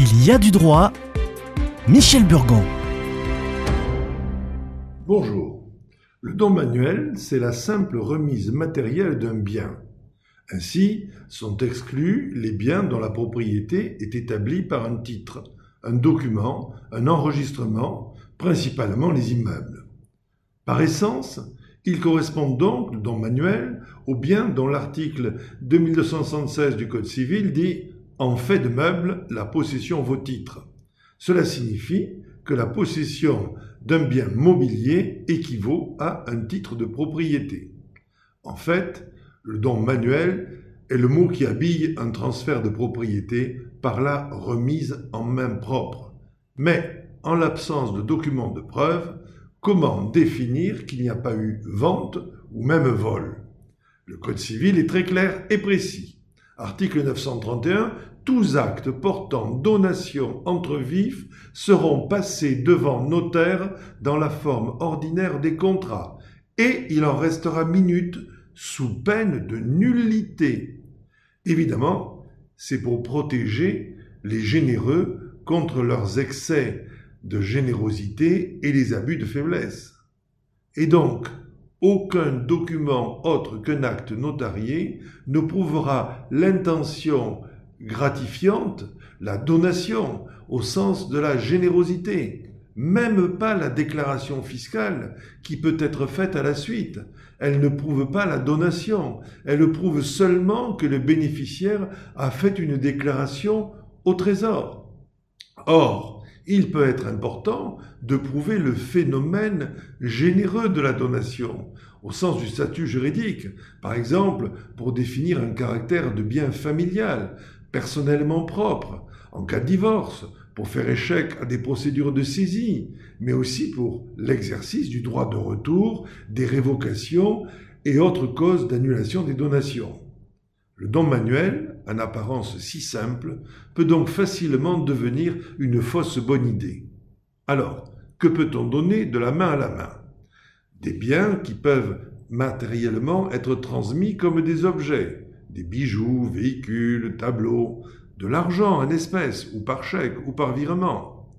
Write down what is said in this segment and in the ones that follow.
Il y a du droit. Michel Burgon. Bonjour. Le don manuel, c'est la simple remise matérielle d'un bien. Ainsi, sont exclus les biens dont la propriété est établie par un titre, un document, un enregistrement, principalement les immeubles. Par essence, ils correspondent donc, le don manuel, aux biens dont l'article 2276 du Code civil dit en fait de meubles, la possession vaut titre. Cela signifie que la possession d'un bien mobilier équivaut à un titre de propriété. En fait, le don manuel est le mot qui habille un transfert de propriété par la remise en main propre. Mais, en l'absence de documents de preuve, comment définir qu'il n'y a pas eu vente ou même vol? Le Code civil est très clair et précis. Article 931, tous actes portant donation entre vifs seront passés devant notaire dans la forme ordinaire des contrats, et il en restera minute sous peine de nullité. Évidemment, c'est pour protéger les généreux contre leurs excès de générosité et les abus de faiblesse. Et donc, aucun document autre qu'un acte notarié ne prouvera l'intention gratifiante, la donation au sens de la générosité, même pas la déclaration fiscale qui peut être faite à la suite. Elle ne prouve pas la donation, elle prouve seulement que le bénéficiaire a fait une déclaration au trésor. Or, il peut être important de prouver le phénomène généreux de la donation, au sens du statut juridique, par exemple pour définir un caractère de bien familial, personnellement propre, en cas de divorce, pour faire échec à des procédures de saisie, mais aussi pour l'exercice du droit de retour, des révocations et autres causes d'annulation des donations. Le don manuel, en apparence si simple, peut donc facilement devenir une fausse bonne idée. Alors, que peut-on donner de la main à la main? Des biens qui peuvent matériellement être transmis comme des objets, des bijoux, véhicules, tableaux, de l'argent en espèces ou par chèque ou par virement.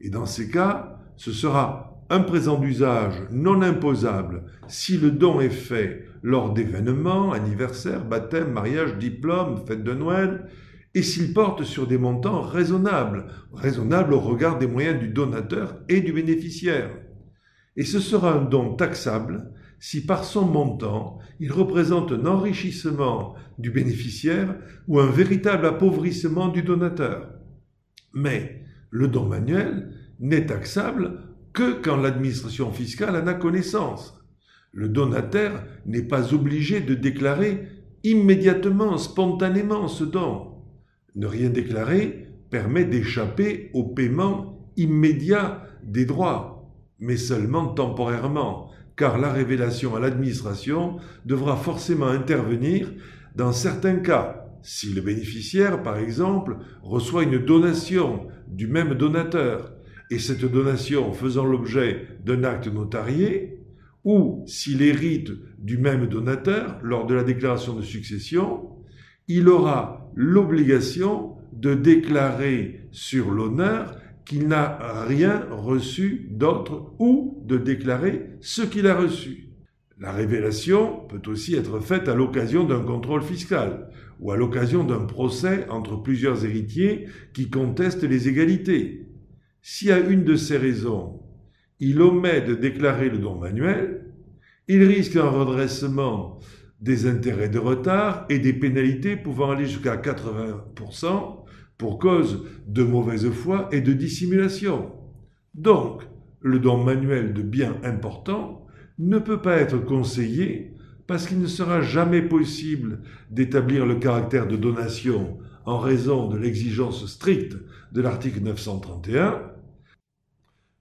Et dans ces cas, ce sera un présent d'usage non imposable si le don est fait lors d'événements, anniversaires, baptêmes, mariages, diplômes, fêtes de Noël, et s'il porte sur des montants raisonnables, raisonnables au regard des moyens du donateur et du bénéficiaire. Et ce sera un don taxable si par son montant il représente un enrichissement du bénéficiaire ou un véritable appauvrissement du donateur. Mais le don manuel n'est taxable que quand l'administration fiscale en a connaissance. Le donataire n'est pas obligé de déclarer immédiatement, spontanément ce don. Ne rien déclarer permet d'échapper au paiement immédiat des droits, mais seulement temporairement, car la révélation à l'administration devra forcément intervenir dans certains cas, si le bénéficiaire, par exemple, reçoit une donation du même donateur, et cette donation faisant l'objet d'un acte notarié, ou s'il hérite du même donateur lors de la déclaration de succession, il aura l'obligation de déclarer sur l'honneur qu'il n'a rien reçu d'autre ou de déclarer ce qu'il a reçu. La révélation peut aussi être faite à l'occasion d'un contrôle fiscal ou à l'occasion d'un procès entre plusieurs héritiers qui contestent les égalités. Si à une de ces raisons, il omet de déclarer le don manuel, il risque un redressement des intérêts de retard et des pénalités pouvant aller jusqu'à 80% pour cause de mauvaise foi et de dissimulation. Donc, le don manuel de biens importants ne peut pas être conseillé parce qu'il ne sera jamais possible d'établir le caractère de donation en raison de l'exigence stricte de l'article 931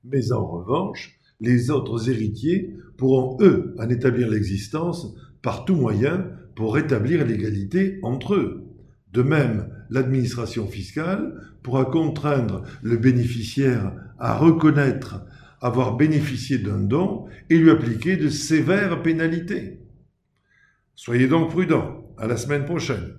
mais en revanche, les autres héritiers pourront, eux, en établir l'existence par tout moyen pour rétablir l'égalité entre eux. De même, l'administration fiscale pourra contraindre le bénéficiaire à reconnaître avoir bénéficié d'un don et lui appliquer de sévères pénalités. Soyez donc prudents. À la semaine prochaine.